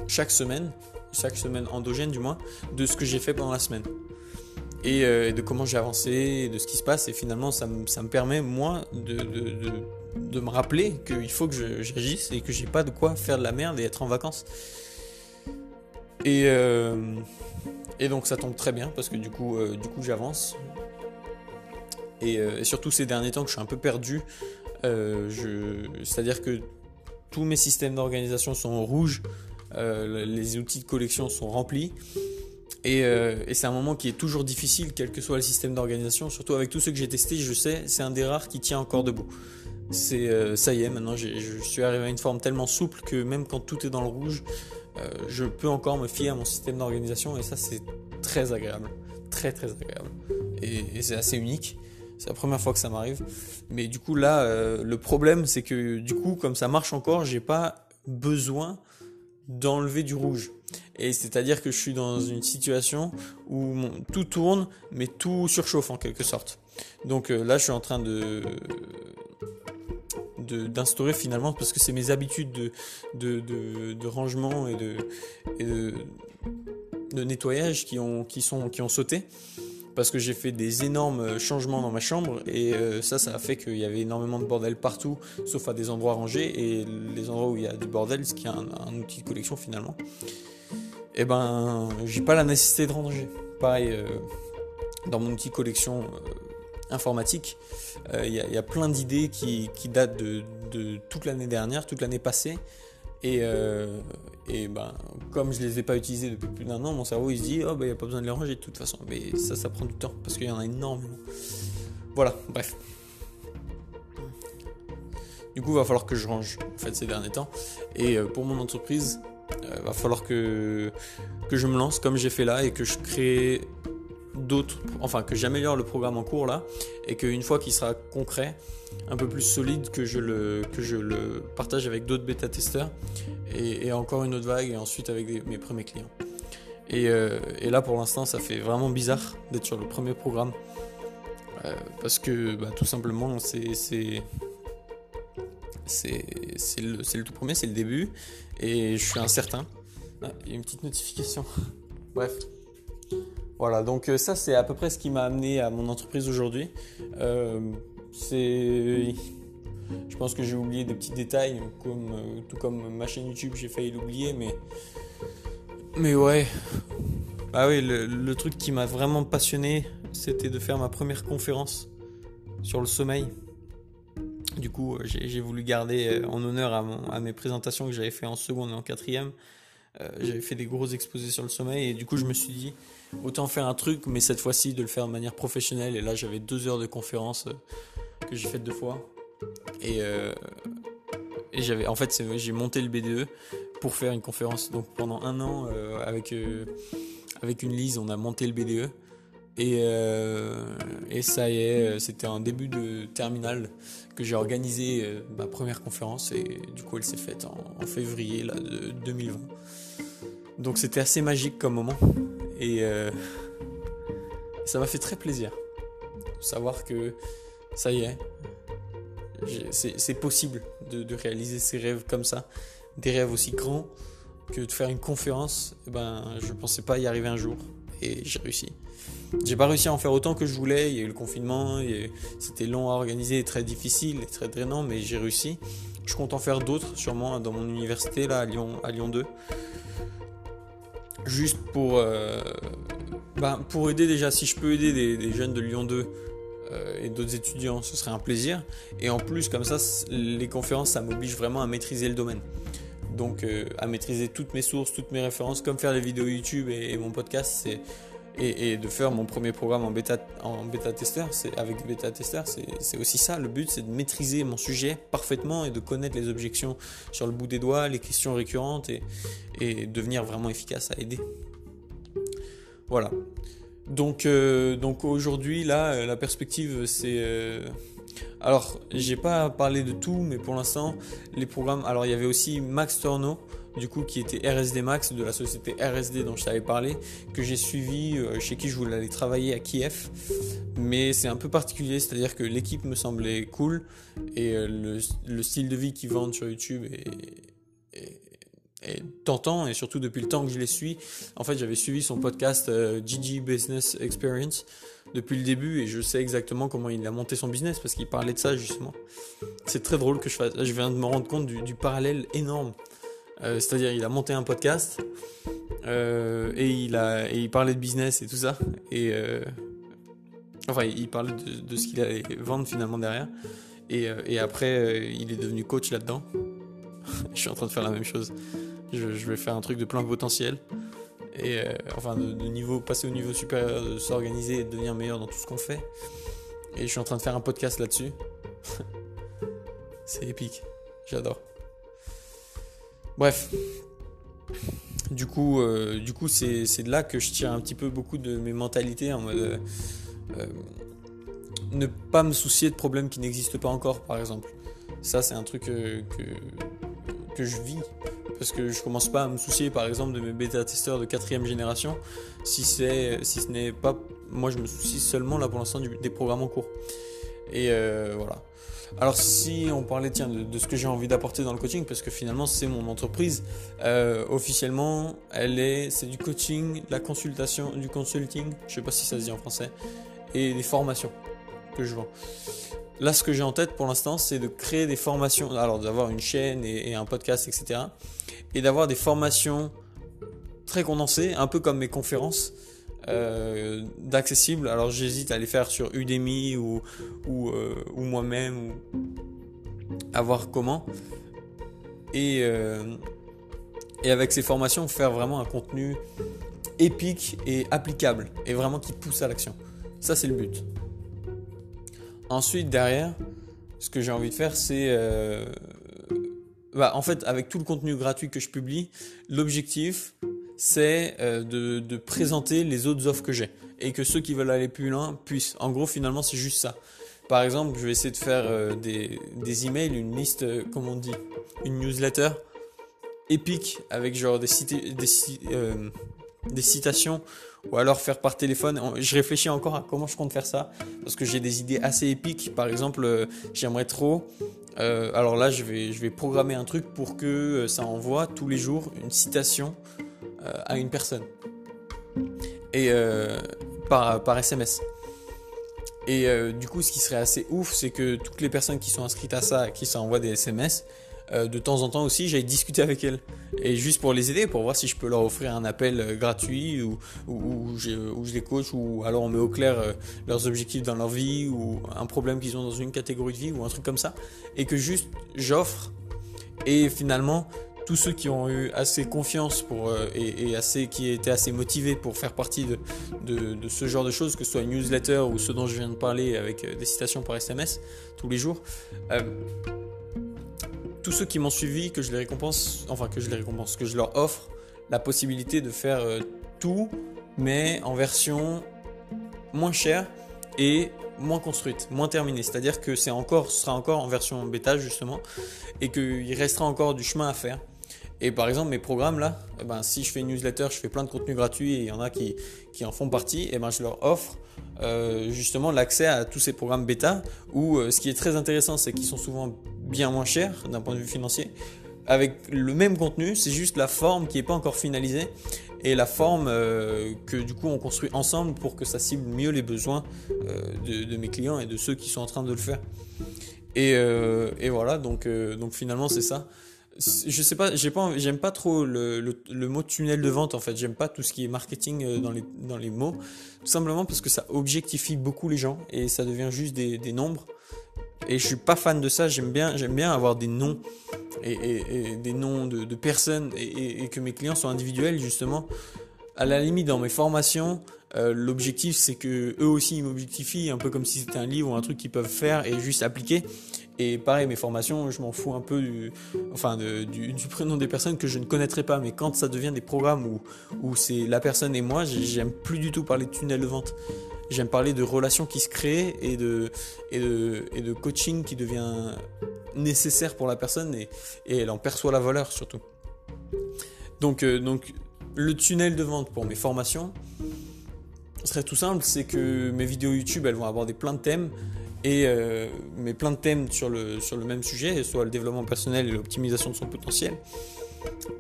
chaque semaine, chaque semaine endogène du moins, de ce que j'ai fait pendant la semaine. Et, euh, de comment j'ai avancé, de ce qui se passe. Et finalement, ça, me, permet, moi, de, me rappeler qu'il faut que j'agisse et que j'ai pas de quoi faire de la merde et être en vacances. Et, euh, donc ça tombe très bien parce que du coup, euh, du coup j'avance. Et, et, surtout ces derniers temps que je suis un peu perdu euh, c'est-à-dire que tous mes systèmes d'organisation sont en rouge, euh, les outils de collection sont remplis. Euh, et, c'est un moment qui est toujours difficile, quel que soit le système d'organisation. Surtout avec tous ceux que j'ai testés, je sais, c'est un des rares qui tient encore debout. C'est ça y est, maintenant je suis arrivé à une forme tellement souple que même quand tout est dans le rouge, je peux encore me fier à mon système d'organisation et ça c'est très agréable, très très agréable. et c'est assez unique. C'est la première fois que ça m'arrive. Mais du coup, là, euh, le problème, c'est que du coup, comme ça marche encore, j'ai pas besoin d'enlever du rouge. Et c'est-à-dire que je suis dans une situation où tout tourne, mais tout surchauffe en quelque sorte. Donc euh, là, je suis en train de d'instaurer finalement parce que c'est mes habitudes de, rangement et de, et de, de nettoyage qui ont sauté parce que j'ai fait des énormes changements dans ma chambre et euh, ça, ça a fait qu'il y avait énormément de bordel partout, sauf à des endroits rangés et les endroits où il y a du bordel, ce qui est un, outil de collection finalement. Et eh ben, j'ai pas la nécessité de ranger. Pareil, euh, dans mon outil collection euh, informatique, il y, a plein d'idées qui, datent de, de toute l'année dernière, toute l'année passée. Et, et ben, comme je les ai pas utilisés depuis plus d'un an, mon cerveau il se dit oh ben il n'y a pas besoin de les ranger de toute façon. Mais ça, ça prend du temps parce qu'il y en a énormément. Voilà, bref. Du coup, il va falloir que je range en fait ces derniers temps. Et euh, pour mon entreprise, euh, va falloir que, que je me lance comme j'ai fait là et que je crée d'autres, enfin que j'améliore le programme en cours là et qu'une fois qu'il sera concret, un peu plus solide, que je le, partage avec d'autres bêta-testeurs et, encore une autre vague et ensuite avec mes premiers clients. Euh, et, là pour l'instant ça fait vraiment bizarre d'être sur le premier programme euh, parce que bah, tout simplement c'est le, tout premier, c'est le début et je suis incertain. Ah, il y a une petite notification. Bref. Voilà, donc euh, ça c'est à peu près ce qui m'a amené à mon entreprise aujourd'hui. Euh, c'est, je pense que j'ai oublié des petits détails, comme euh, tout comme ma chaîne YouTube, j'ai failli l'oublier, mais mais ouais. Ah oui, le, truc qui m'a vraiment passionné, c'était de faire ma première conférence sur le sommeil. Du coup, j'ai voulu garder en honneur à, à mes présentations que j'avais fait en seconde et en quatrième. j'avais fait des gros exposés sur le sommeil et du coup, je me suis dit, autant faire un truc, mais cette fois-ci de le faire de manière professionnelle. Et là, j'avais deux heures de conférence euh, que j'ai fait deux fois. Et, euh, j'avais, en fait, j'ai monté le BDE pour faire une conférence. Donc pendant un an, euh, avec, avec une lise, on a monté le BDE. Et, et ça y est, c'était un début de terminale que j'ai organisé ma première conférence et du coup elle s'est faite en, en février là, de 2020. Donc c'était assez magique comme moment. Et euh, ça m'a fait très plaisir de savoir que ça y est, c'est possible de, réaliser ces rêves comme ça, des rêves aussi grands que de faire une conférence. Eh ben, je pensais pas y arriver un jour et j'ai réussi. J'ai pas réussi à en faire autant que je voulais. Il y a eu le confinement, c'était long à organiser, très difficile et très drainant, mais j'ai réussi. Je compte en faire d'autres, sûrement dans mon université là à Lyon 2. Juste pour, euh, ben, pour aider déjà, si je peux aider des, jeunes de Lyon 2 euh, et d'autres étudiants, ce serait un plaisir. Et en plus, comme ça, les conférences, ça m'oblige vraiment à maîtriser le domaine. Donc, euh, à maîtriser toutes mes sources, toutes mes références, comme faire les vidéos YouTube et mon podcast, c'est et, de faire mon premier programme en bêta, en bêta testeur, c'est avec bêta testeur, c'est aussi ça. Le but, c'est de maîtriser mon sujet parfaitement et de connaître les objections sur le bout des doigts, les questions récurrentes et, et devenir vraiment efficace à aider. Voilà. Donc, euh, donc aujourd'hui, là, euh, la perspective, c'est. Euh, alors, j'ai pas parlé de tout, mais pour l'instant, les programmes. Alors, il y avait aussi Max Torno du coup qui était RSD Max de la société RSD dont je t'avais parlé, que j'ai suivi, euh, chez qui je voulais aller travailler à Kiev. Mais c'est un peu particulier, c'est-à-dire que l'équipe me semblait cool et euh, le, style de vie qu'ils vendent sur YouTube est, tentant et surtout depuis le temps que je les suis. En fait, j'avais suivi son podcast GG euh, Business Experience depuis le début et je sais exactement comment il a monté son business parce qu'il parlait de ça justement. C'est très drôle que je fasse. Je viens de me rendre compte du parallèle énorme euh, c'est-à-dire, il a monté un podcast euh, et, il a, il parlait de business et tout ça. Et euh, enfin, il parlait de, ce qu'il allait vendre finalement derrière. Et, après, il est devenu coach là-dedans. je suis en train de faire la même chose. Je, vais faire un truc de plein potentiel. Et enfin, de, de, niveau, passer au niveau supérieur, de s'organiser et de devenir meilleur dans tout ce qu'on fait. Et je suis en train de faire un podcast là-dessus. C'est épique. J'adore. Bref. Du coup, euh, du coup c'est, de là que je tire un petit peu beaucoup de mes mentalités en mode euh, euh, ne pas me soucier de problèmes qui n'existent pas encore, par exemple. Ça, c'est un truc que, que je vis parce que je commence pas à me soucier, par exemple, de mes bêta-testeurs de quatrième génération si, c'est, si ce n'est pas. Moi, je me soucie seulement là pour l'instant des programmes en cours. Et voilà. Alors si on parlait tiens, de, ce que j'ai envie d'apporter dans le coaching, parce que finalement c'est mon entreprise, euh, officiellement elle est, c'est du coaching, de la consultation, du consulting, je sais pas si ça se dit en français, et des formations que je vends. Là ce que j'ai en tête pour l'instant c'est de créer des formations, alors d'avoir une chaîne et, un podcast etc. Et d'avoir des formations très condensées, un peu comme mes conférences, euh, d'accessible. Alors j'hésite à les faire sur Udemy ou, euh, moi-même, ou à voir comment. Et, euh, et avec ces formations, faire vraiment un contenu épique et applicable, et vraiment qui pousse à l'action. Ça, c'est le but. Ensuite, derrière, ce que j'ai envie de faire, c'est... Bah, en fait, avec tout le contenu gratuit que je publie, l'objectif, c'est euh, de, présenter les autres offres que j'ai et que ceux qui veulent aller plus loin puissent. En gros, finalement, c'est juste ça. Par exemple, je vais essayer de faire euh, des, des, emails, une liste, euh, comme on dit, une newsletter épique avec genre des, des, citations ou alors faire par téléphone. Je réfléchis encore à comment je compte faire ça parce que j'ai des idées assez épiques. Par exemple, j'aimerais trop. alors là, je vais, je vais programmer un truc pour que ça envoie tous les jours une citation à une personne. Et euh, par, par SMS. Et euh, du coup, ce qui serait assez ouf, c'est que toutes les personnes qui sont inscrites à ça, qui s'envoient des SMS, de temps en temps aussi, j'aille discuter avec elles. Et juste pour les aider, pour voir si je peux leur offrir un appel gratuit ou, ou, je, je, les coach, ou alors on met au clair leurs objectifs dans leur vie, ou un problème qu'ils ont dans une catégorie de vie, ou un truc comme ça. Et que juste j'offre. Et finalement, tous ceux qui ont eu assez confiance pour, euh, et, assez, qui étaient assez motivés pour faire partie de, ce genre de choses, que ce soit une newsletter ou ce dont je viens de parler avec euh, des citations par SMS tous les jours, euh, tous ceux qui m'ont suivi, que je les récompense, enfin que je les récompense, que je leur offre la possibilité de faire tout, mais en version moins chère et moins construite, moins terminée. C'est-à-dire que encore, ce sera encore en version bêta justement, et qu'il restera encore du chemin à faire. Et par exemple, mes programmes là, eh ben, si je fais une newsletter, je fais plein de contenus gratuits et il y en a qui, qui en font partie, et eh ben, je leur offre euh, justement l'accès à tous ces programmes bêta où euh, ce qui est très intéressant, c'est qu'ils sont souvent bien moins chers d'un point de vue financier. Avec le même contenu, c'est juste la forme qui n'est pas encore finalisée et la forme que du coup on construit ensemble pour que ça cible mieux les besoins de, mes clients et de ceux qui sont en train de le faire. Et, et voilà, donc, donc finalement c'est ça je sais pas, j'ai pas, j'aime pas trop le, mot tunnel de vente en fait. J'aime pas tout ce qui est marketing euh, dans les, mots, tout simplement parce que ça objectifie beaucoup les gens et ça devient juste des, nombres. Et je suis pas fan de ça. J'aime bien, avoir des noms et, des noms de, personnes et, et, que mes clients soient individuels justement. À la limite, dans mes formations, euh, l'objectif c'est que eux aussi ils m'objectifient, un peu comme si c'était un livre ou un truc qu'ils peuvent faire et juste appliquer. Et pareil, mes formations, je m'en fous un peu du, enfin du, prénom des personnes que je ne connaîtrais pas. Mais quand ça devient des programmes où, où c'est la personne et moi, j'aime plus du tout parler de tunnel de vente. J'aime parler de relations qui se créent et de, et de, et de coaching qui devient nécessaire pour la personne et, elle en perçoit la valeur surtout. Donc, euh, donc le tunnel de vente pour mes formations serait tout simple, c'est que mes vidéos YouTube, elles vont aborder plein de thèmes et euh, mais plein de thèmes sur le, même sujet, soit le développement personnel et l'optimisation de son potentiel.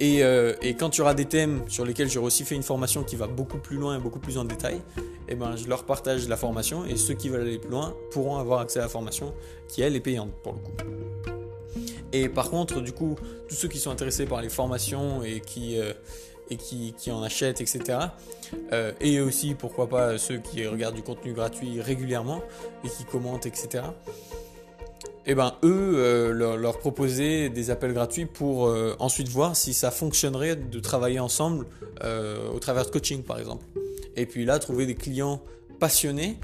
Et, euh, quand tu auras des thèmes sur lesquels j'aurai aussi fait une formation qui va beaucoup plus loin et beaucoup plus en détail, et eh ben, je leur partage la formation et ceux qui veulent aller plus loin pourront avoir accès à la formation qui, elle, est payante pour le coup. Et par contre, du coup, tous ceux qui sont intéressés par les formations et qui, euh, et qui, en achètent, etc. Euh, et aussi, pourquoi pas, ceux qui regardent du contenu gratuit régulièrement et qui commentent, etc. Et eh ben eux, euh, leur, proposer des appels gratuits pour euh, ensuite voir si ça fonctionnerait de travailler ensemble au travers de coaching, par exemple. Et puis là, trouver des clients passionnés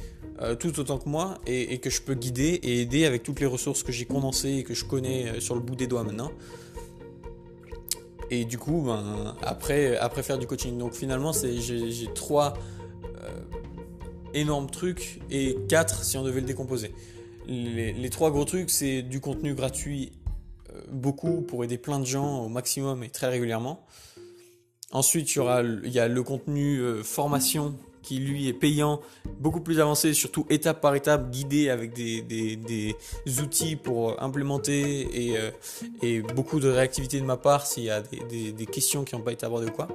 tout autant que moi et, et, que je peux guider et aider avec toutes les ressources que j'ai condensées et que je connais sur le bout des doigts maintenant. Et du coup, ben, après, faire du coaching. Donc finalement, j'ai trois euh, énormes trucs et quatre si on devait le décomposer. Les, trois gros trucs, c'est du contenu gratuit, euh, beaucoup pour aider plein de gens au maximum et très régulièrement. Ensuite, il y, aura, il y a le contenu euh, formation qui lui est payant, beaucoup plus avancé, surtout étape par étape, guidé avec des, des, des outils pour implémenter et, euh, et, beaucoup de réactivité de ma part s'il y a des, des questions qui n'ont pas été abordées ou quoi.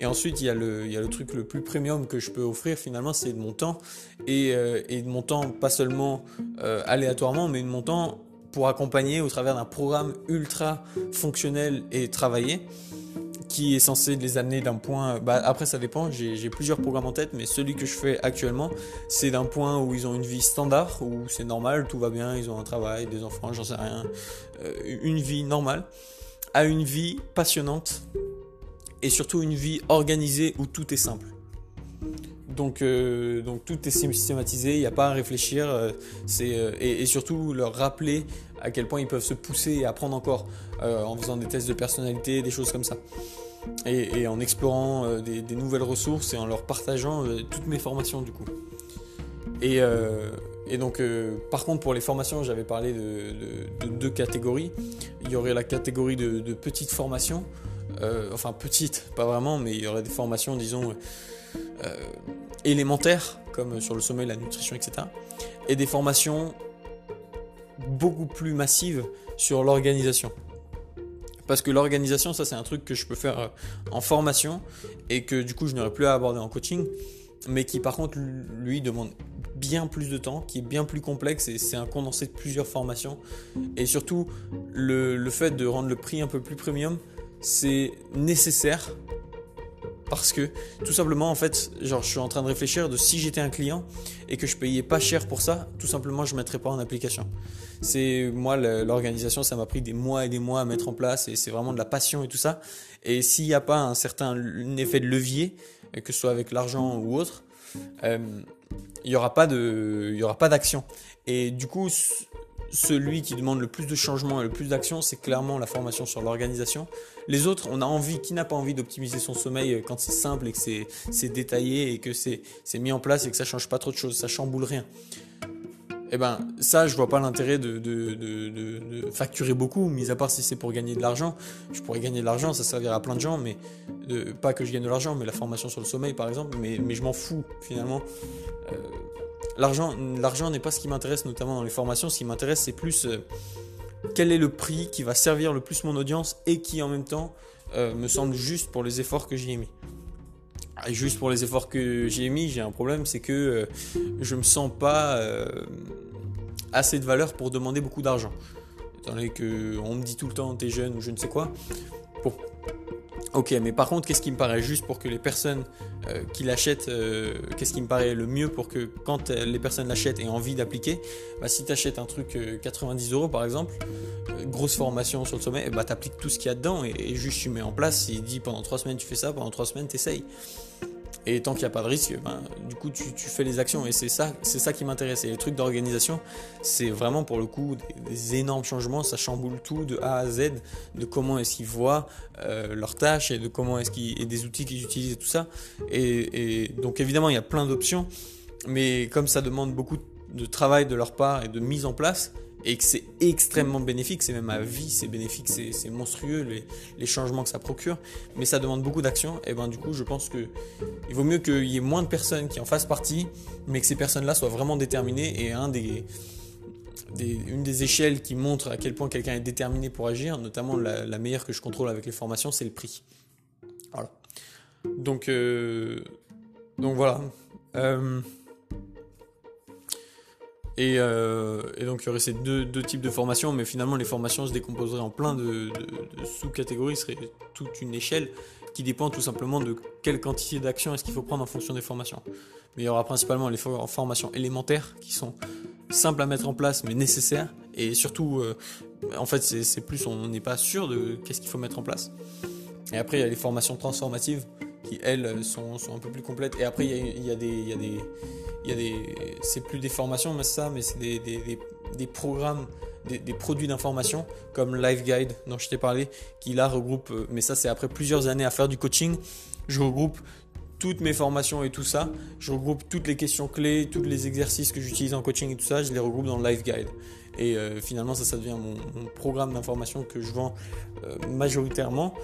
Et ensuite, il y, a le, il y a le truc le plus premium que je peux offrir finalement, c'est de mon temps. Et, euh, et de mon temps, pas seulement euh, aléatoirement, mais de mon temps pour accompagner au travers d'un programme ultra fonctionnel et travaillé qui est censé les amener d'un point. Bah, après, ça dépend. J'ai plusieurs programmes en tête, mais celui que je fais actuellement, c'est d'un point où ils ont une vie standard, où c'est normal, tout va bien, ils ont un travail, des enfants, j'en sais rien, euh, une vie normale, à une vie passionnante et surtout une vie organisée où tout est simple. Donc, euh, donc tout est systématisé, il n'y a pas à réfléchir, euh, c'est et, surtout leur rappeler à quel point ils peuvent se pousser et apprendre encore en faisant des tests de personnalité, des choses comme ça et, en explorant euh, des, nouvelles ressources et en leur partageant euh, toutes mes formations du coup. Et, euh, donc, par contre, pour les formations, j'avais parlé de, deux catégories. Il y aurait la catégorie de, petites formations, enfin petites, pas vraiment, mais il y aurait des formations, disons, élémentaires, comme sur le sommeil, la nutrition, etc. Et des formations beaucoup plus massives sur l'organisation. Parce que l'organisation, ça c'est un truc que je peux faire euh, en formation et que du coup je n'aurais plus à aborder en coaching, mais qui par contre lui demande bien plus de temps, qui est bien plus complexe et c'est un condensé de plusieurs formations. Et surtout, le, le fait de rendre le prix un peu plus premium, c'est nécessaire parce que tout simplement en fait genre je suis en train de réfléchir de si j'étais un client et que je payais pas cher pour ça tout simplement je mettrais pas en application. C'est moi l'organisation ça m'a pris des mois et des mois à mettre en place et c'est vraiment de la passion et tout ça. Et s'il n'y a pas un certain effet de levier que ce soit avec l'argent ou autre euh, il n'y aura pas de il y aura pas d'action. Et du coup celui qui demande le plus de changements et le plus d'action, c'est clairement la formation sur l'organisation. Les autres, on a envie, qui n'a pas envie d'optimiser son sommeil quand c'est simple et que c'est détaillé et que c'est mis en place et que ça change pas trop de choses, ça chamboule rien. Eh ben, ça, je vois pas l'intérêt de, facturer beaucoup, mis à part si c'est pour gagner de l'argent. Je pourrais gagner de l'argent, ça servira à plein de gens, mais pas que je gagne de l'argent, mais la formation sur le sommeil, par exemple, mais, mais je m'en fous, finalement. Euh, L'argent, n'est pas ce qui m'intéresse, notamment dans les formations. Ce qui m'intéresse, c'est plus euh, quel est le prix qui va servir le plus mon audience et qui en même temps euh, me semble juste pour les efforts que j'y ai mis. juste pour les efforts que j'ai mis, j'ai un problème, c'est que euh, je me sens pas euh, assez de valeur pour demander beaucoup d'argent. Étant donné qu'on me dit tout le temps t'es jeune ou je ne sais quoi. Ok, mais par contre, qu'est-ce qui me paraît juste pour que les personnes euh, qui l'achètent, euh, qu'est-ce qui me paraît le mieux pour que quand euh, les personnes l'achètent aient envie d'appliquer bah, Si tu achètes un truc 90 euros par exemple, grosse formation sur le sommet, bah, tu appliques tout ce qu'il y a dedans et, et, juste tu mets en place. Il dit pendant 3 semaines tu fais ça, pendant 3 semaines tu essayes. Et tant qu'il n'y a pas de risque, ben, du coup, tu, fais les actions. Et c'est ça, c'est ça qui m'intéresse. Et les trucs d'organisation, c'est vraiment pour le coup des, énormes changements. Ça chamboule tout de A à Z, de comment est-ce qu'ils voient euh, leurs tâches et de comment est-ce qu'ils et des outils qu'ils utilisent et tout ça. Et, et donc évidemment, il y a plein d'options, mais comme ça demande beaucoup de travail de leur part et de mise en place, et que c'est extrêmement bénéfique, c'est même à vie, c'est bénéfique, c'est monstrueux les, changements que ça procure, mais ça demande beaucoup d'action, et ben du coup je pense que il vaut mieux qu'il y ait moins de personnes qui en fassent partie, mais que ces personnes-là soient vraiment déterminées, et un des, une des échelles qui montre à quel point quelqu'un est déterminé pour agir, notamment la, la, meilleure que je contrôle avec les formations, c'est le prix. Voilà. Donc, euh, donc voilà. Euh, euh, et, donc il y aurait ces deux, types de formations, mais finalement les formations se décomposeraient en plein de, sous-catégories, serait toute une échelle qui dépend tout simplement de quelle quantité d'actions est-ce qu'il faut prendre en fonction des formations. Mais il y aura principalement les formations élémentaires qui sont simples à mettre en place mais nécessaires, et surtout, euh, en fait c'est plus on n'est pas sûr de qu'est-ce qu'il faut mettre en place. Et après il y a les formations transformatives qui elles sont, un peu plus complètes, et après il y a, des... Y a des y des, c'est plus des formations, mais ça, mais c'est des, des, des, programmes, des, produits d'information comme Live Guide dont je t'ai parlé, qui là regroupe, euh, mais ça c'est après plusieurs années à faire du coaching, je regroupe toutes mes formations et tout ça, je regroupe toutes les questions clés, tous les exercices que j'utilise en coaching et tout ça, je les regroupe dans Live Guide. Et euh, finalement, ça, ça devient mon, programme d'information que je vends euh, majoritairement.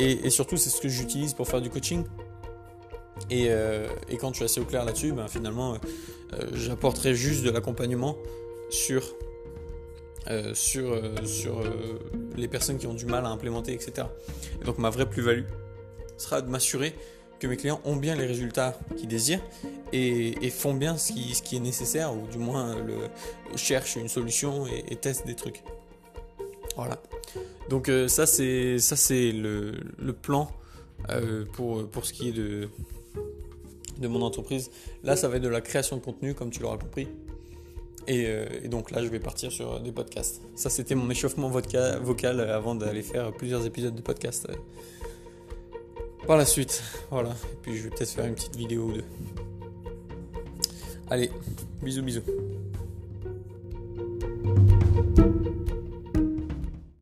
Et, et surtout, c'est ce que j'utilise pour faire du coaching. Euh, et, quand je suis assez au clair là-dessus, ben, finalement, euh, j'apporterai juste de l'accompagnement sur, euh, sur, sur les personnes qui ont du mal à implémenter, etc. Et donc ma vraie plus-value sera de m'assurer que mes clients ont bien les résultats qu'ils désirent et, font bien ce qui, ce qui, est nécessaire, ou du moins cherchent une solution et, testent des trucs. Voilà. Donc ça c'est ça c'est le, le, plan pour, pour ce qui est de, de mon entreprise. Là, ça va être de la création de contenu, comme tu l'auras compris. Euh, et, donc là, je vais partir sur des podcasts. Ça, c'était mon échauffement vocal avant d'aller faire plusieurs épisodes de podcast euh, par la suite. Voilà. Et puis, je vais peut-être faire une petite vidéo ou deux. Allez, bisous, bisous.